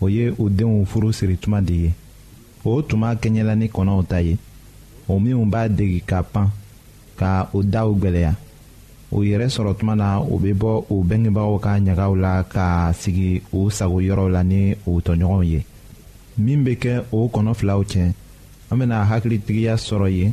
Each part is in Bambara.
o ye u denw furu siri tuma de ye o tuma kɛɲɛla ni kɔnɔw ta ye o minnu b'a degi ka pan ka u daw gwɛlɛya u yɛrɛ sɔrɔ tuma na u bɛ bɔ u bɛngebagaw ka ɲagaw la ka sigi u sago yɔrɔw la ni u tɔɲɔgɔnw ye min bɛ kɛ o kɔnɔ filaw cɛ an bɛna hakilitigiya sɔrɔ yen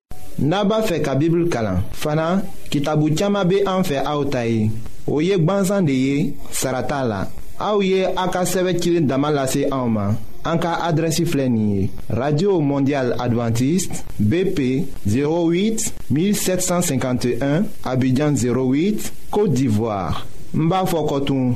n'a b'a fɛ ka bibulu kalan fana kitabu caman bɛ an fɛ aw ta ye o ye gwansan de ye sara t'a la aw ye a ka sɛbɛn cilen dama lase anw ma an ka adrɛsi filɛ nin ye radio mondial adventiste bp 08 1751 abidjan 08 côte d'ivoire n b'a fɔ kɔtun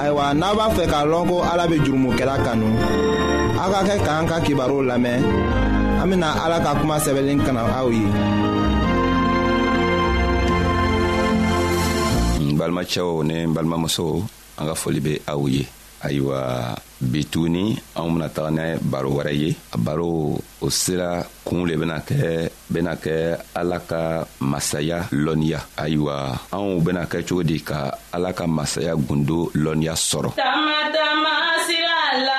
ayiwa n'a b'a fɛ k'a lɔn ko ala bɛ jurumokɛla kanu aw ka kɛ k'an ka kibaruw lamɛn an bɛna ala ka kuma sɛbɛnlen kana aw ye. n balimacɛw ni n balimamusow an ka foli bɛ aw ye. ayiwa bituguni anw bena taga ni baro wɛrɛ ye a baro o sira kuun le bena kɛ bena kɛ ala ka masaya lɔnniya ayiwa anw bena kɛ cogo di ka ala ka masaya gundo lɔnniya sɔrɔ tama tama sira la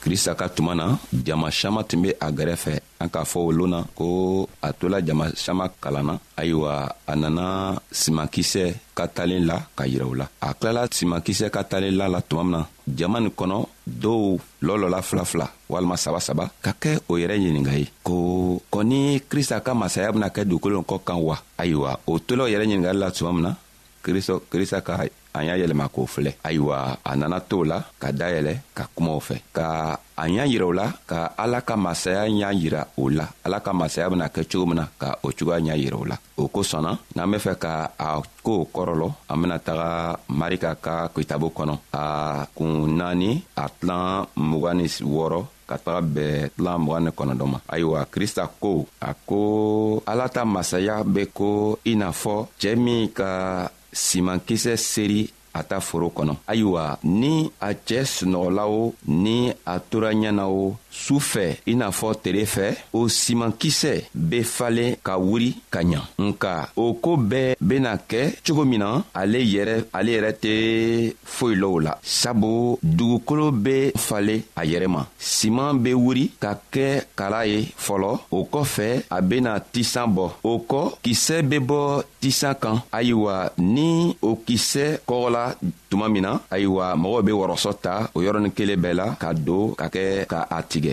krista ka tuma na jama siaman tun be a gɛrɛfɛ an k'a fɔ olu na ko a tola jama siaman kalanna ayiwa a nana simankisɛ ka talen la ka yirɛ u la a tilala simankisɛ ka talen la la tuma min na jama nin kɔnɔ dɔw lɔlɔla fila fila walima saba saba ka kɛ o yɛrɛ ɲininga ye ko kɔni krista ka masaya bena kɛ dugukolo kɔ kan wa ayiwa o tola o yɛrɛ ɲiningali la tuma min na kristo krista ka an y'a yɛlɛma k'o filɛ ayiwa a nana to la ka dayɛlɛ ka kumaw fɛ ka an y'a yira o la ka ala ka masaya y'a yira o la ala ka masaya bena kɛ cogo min na ka o cogoya y'a yira o la o kosɔnna n'an be fɛ ka a koo kɔrɔlɔ an bena taga marika ka kitabu kɔnɔ a kun naani a tilan mugan ni wɔɔrɔ ka taga bɛɛ tila mugan ni kɔnɔdɔ ma ayiwa krista ko a ko ala ta masaya be ko i n'a fɔ cɛɛ min ka simankisɛ seri a ta foro kɔnɔ ayiwa ni a cɛɛ sunɔgɔla o ni a tora ɲɛ na o su fɛ i n'a fɔ tere fɛ o simankisɛ be falen ka wuri ka ɲa nka o koo bɛɛ bena kɛ cogo min na ale yɛrɛ ale yɛrɛ tɛ foyi low la sabu dugukolo be fale a yɛrɛ ma siman be wuri ka kɛ kala ye fɔlɔ o kɔfɛ a bena tisan bɔ o kɔ kisɛ be bɔ tisan kan ayiwa ni o kisɛ kɔgɔla tuma min na ayiwa mɔgɔw be wɔrɔsɔ ta o yɔrɔnin kelen bɛɛ la ka don ka kɛ ka a tigɛ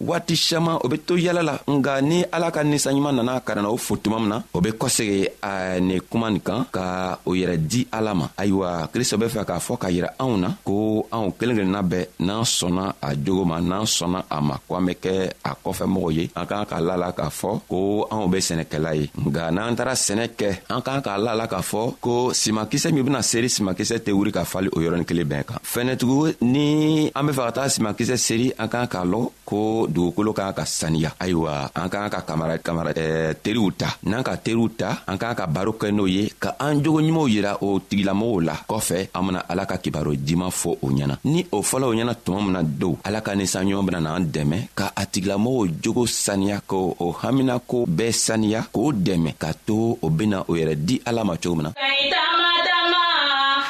waati siaman o be to yala la nga ni ala ka ninsanɲuman nana ka nana o fo tuma min na o be kɔsegi a ni kuma nin kan ka o yɛrɛ di ala ma ayiwa krista be fɛ k'a fɔ ka yira anw na ko anw kelen kelenna bɛɛ n'an sɔnna a jogo ma n'an sɔnna a ma ko an be kɛ a kɔfɛ mɔgɔ ye an k'an k'a la la k'a fɔ ko anw be sɛnɛkɛla ye nga n'an taara sɛnɛ kɛ an k'an k'a la la k'a fɔ ko simakisɛ min bena seri simakisɛ tɛ wuri ka fali o yɔrɔnin kelen bɛɛ kan fɛnɛtugu ni an be fɛ ka taa simakisɛ seri an k'an k'a lɔn ko dugukolo k'an ka saniya ayiwa an k'an ka kamara kamara eh, teriw ta n'an ka teriw ta an k'an ka baro kɛ n'o ye ka an jogo ɲumanw yira o tigilamɔgɔw la kɔfɛ an bena ala ka kibaro diman fɔ o ɲɛna ni o fɔlɔw ɲɛna tuma min na dow ala ka ninsanɲɔgɔn bena n'an dɛmɛ ka a tigilamɔgɔw jogo saniya ko o haminako bɛɛ saniya k'o dɛmɛ ka to o bena o yɛrɛ di ala ma cogo min na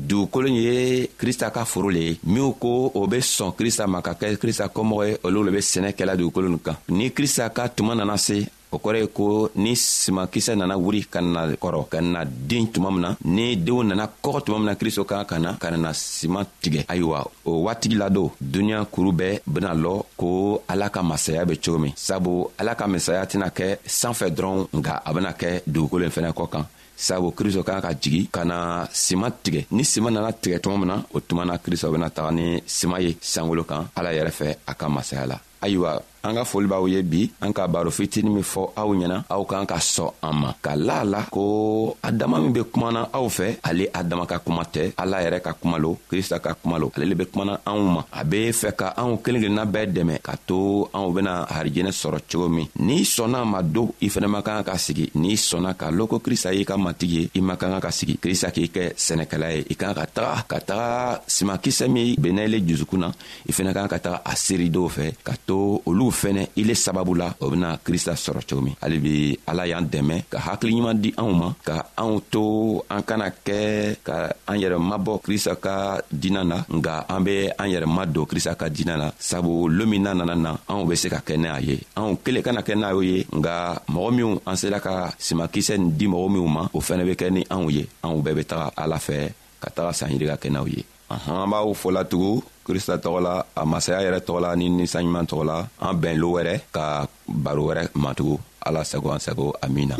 dugukolo ye krista ka foro le ye minw ko o be sɔn krista ma ka kɛ krista kɔmɔgɔ ye olu le be sɛnɛ kɛla dugukolo nin kan ni krista ka tuma nana se o kɔrɔ ye ko ni simakisɛ nana wuri ka na kɔrɔ ka na den tuma min na ni denw nana kɔgɔ tuma min na kristo kan ka na ka nana siman tigɛ ayiwa o waatigi ladon duniɲa kuru bɛɛ bena lɔ ko ala ka masaya be cogo min sabu ala ka masaya tɛna kɛ san fɛ dɔrɔn nka a bena kɛ dugukolo yen fɛnɛ kɔ kan sabu kristo k'a ka jigi ka na sima tigɛ ni sima nana tigɛ tuma min na o tuma na kristo bena taga ni sima ye sankolo kan ala yɛrɛ fɛ a ka masaya la ayiwa an ka foli b'aw ye bi an ka baro fitini min fɔ aw ɲɛna aw kan ka sɔn an ma ka la a la ko a dama min be kumana aw fɛ ale a dama ka kuma tɛ ala yɛrɛ ka kuma lo krista ka kuma lo ale le be kumana anw ma a be fɛ ka anw kelen kelenna bɛɛ dɛmɛ k'a to anw bena harijɛnɛ sɔrɔ cogo min n'i sɔnna ma don i fɛnɛ man kan ka sigi n'i sɔnna ka lɔn ko krista y'i ka matigi ye i man kan ka sigi krista k'i kɛ sɛnɛkɛla ye i kan ka taga ka taga simakisɛ min bena ile jusukun na i fɛnɛ kan ka taga a seeri dɔw fɛ ka to olu fɛnɛ ile sababu la o bena krista sɔrɔ cogo min hali bi ala y'an dɛmɛ ka hakili ɲuman di anw ma ka anw to an kana kɛ ka an yɛrɛ mabɔ krista ka diina na nga an be an yɛrɛ ma don krista ka diinɛ la sabu lo min n'a nana na anw be se ka kɛ n'a ye anw kelen kana kɛ n'a ye nga mɔgɔ minw an sera ka simakisɛ nin di mɔgɔ minw ma o fɛnɛ be kɛ ni anw ye anw bɛɛ be taga ala fɛ ka taga sanyiri ka kɛ n'aw ye an b'aw fɔlatugun krista tɔgɔ la a masaya yɛrɛ tɔgɔ la ni ninsanɲuman tɔgɔ la an bɛn lo wɛrɛ ka baro wɛrɛ matugu ala sago an sago amina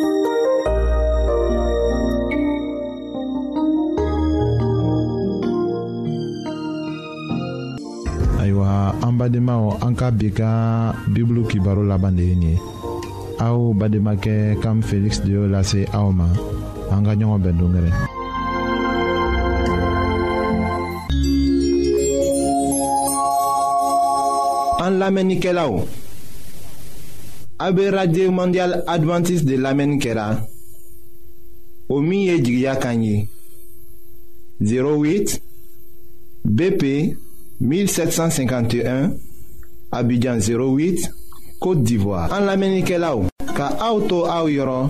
ayiwa an badenmaw an ka bi ka bibulu kibaro laban de ye nin ye aw bademakɛ kam feliksi de y'o lase aw ma an ka ɲɔgɔn bɛn dongɛrɛ an lamɛnnikɛlaw a bɛ radio mondial adventiste de lamɛnni kɛra o min ye jigiya kan ye 08 BP 1751 Abidjan 08 Côte d'Ivoire an lamɛnnikɛlaw ka aw to aw yɔrɔ